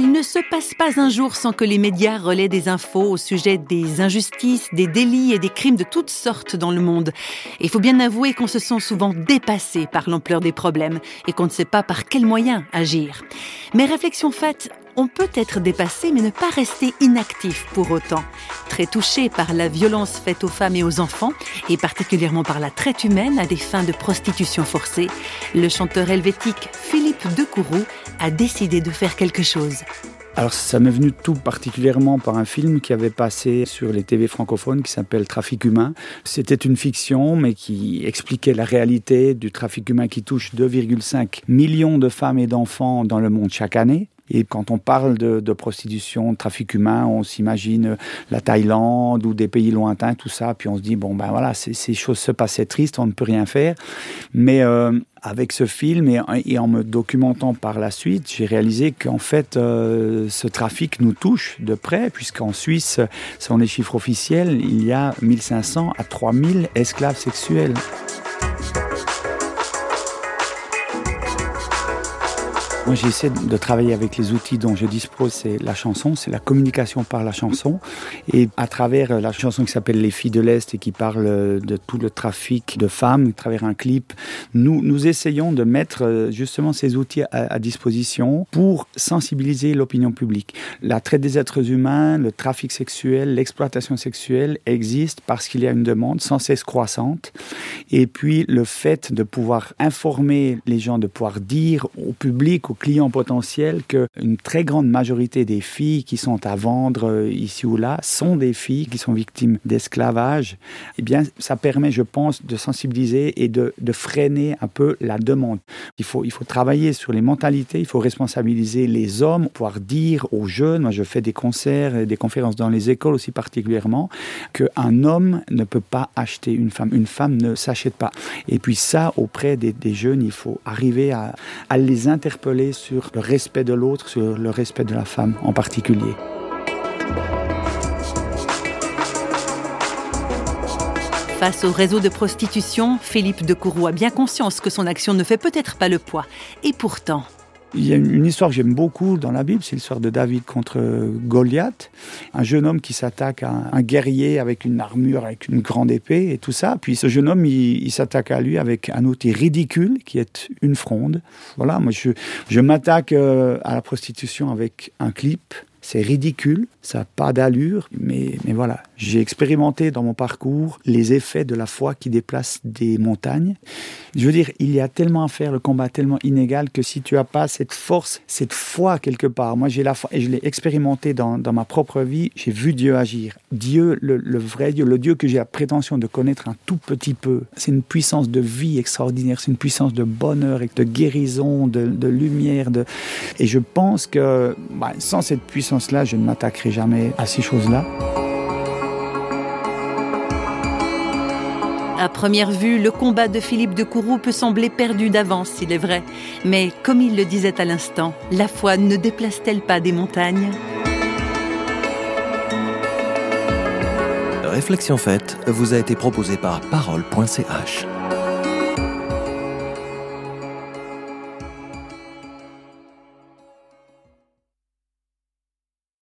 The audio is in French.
Il ne se passe pas un jour sans que les médias relaient des infos au sujet des injustices, des délits et des crimes de toutes sortes dans le monde. Il faut bien avouer qu'on se sent souvent dépassé par l'ampleur des problèmes et qu'on ne sait pas par quels moyens agir. Mais réflexion faite, on peut être dépassé mais ne pas rester inactif pour autant. Très touché par la violence faite aux femmes et aux enfants, et particulièrement par la traite humaine à des fins de prostitution forcée, le chanteur helvétique Philippe Decourroux a décidé de faire quelque chose. Alors ça m'est venu tout particulièrement par un film qui avait passé sur les TV francophones qui s'appelle Trafic humain. C'était une fiction mais qui expliquait la réalité du trafic humain qui touche 2,5 millions de femmes et d'enfants dans le monde chaque année. Et quand on parle de, prostitution, de trafic humain, on s'imagine la Thaïlande ou des pays lointains, tout ça. Puis on se dit, bon, ben voilà, ces choses se passaient tristes, on ne peut rien faire. Mais euh, avec ce film et, et, en me documentant par la suite, j'ai réalisé qu'en fait, euh, ce trafic nous touche de près, puisqu'en Suisse, selon les chiffres officiels, il y a 1500 à 3000 esclaves sexuels. Moi, j'essaie de travailler avec les outils dont je dispose. C'est la chanson, c'est la communication par la chanson. Et à travers la chanson qui s'appelle Les filles de l'Est et qui parle de tout le trafic de femmes, à travers un clip, nous, nous essayons de mettre euh, justement ces outils à, disposition pour sensibiliser l'opinion publique. La traite des êtres humains, le trafic sexuel, l'exploitation sexuelle existe parce qu'il y a une demande sans cesse croissante. Et puis, le fait de pouvoir informer les gens, de pouvoir dire au public, clients potentiels qu'une très grande majorité des filles qui sont à vendre euh, ici ou là sont des filles qui sont victimes d'esclavage, eh bien, ça permet, je pense, de sensibiliser et de, freiner un peu la demande. Il faut, il faut travailler sur les mentalités, il faut responsabiliser les hommes, pouvoir dire aux jeunes, moi je fais des concerts et des conférences dans les écoles aussi particulièrement, qu'un homme ne peut pas acheter une femme, une femme ne s'achète pas. Et puis ça, auprès des, jeunes, il faut arriver à les interpeller sur le respect de l'autre, sur le respect de la femme en particulier. Face au réseau de prostitution, Philippe de Courroux a bien conscience que son action ne fait peut-être pas le poids. Et pourtant, il y a une histoire que j'aime beaucoup dans la Bible, c'est l'histoire de David contre Goliath, un jeune homme qui s'attaque à un guerrier avec une armure, avec une grande épée et tout ça. Puis ce jeune homme, il, s'attaque à lui avec un outil ridicule qui est une fronde. Voilà, moi je, je m'attaque euh, à la prostitution avec un clip. C'est ridicule, ça n'a pas d'allure, mais, mais voilà, j'ai expérimenté dans mon parcours les effets de la foi qui déplace des montagnes. Je veux dire, il y a tellement à faire, le combat tellement inégal que si tu n'as pas cette force, cette foi quelque part, moi j'ai la foi et je l'ai expérimenté dans, dans, ma propre vie, j'ai vu Dieu agir. Dieu, le, vrai Dieu, le Dieu que j'ai la prétention de connaître un tout petit peu, c'est une puissance de vie extraordinaire, c'est une puissance de bonheur et de guérison, de, lumière. De... Et je pense que bah, sans cette je ne m'attaquerai jamais à ces choses-là. À première vue, le combat de Philippe de Courroux peut sembler perdu d'avance, il est vrai. Mais comme il le disait à l'instant, la foi ne déplace-t-elle pas des montagnes? Réflexion faite vous a été proposée par parole.ch.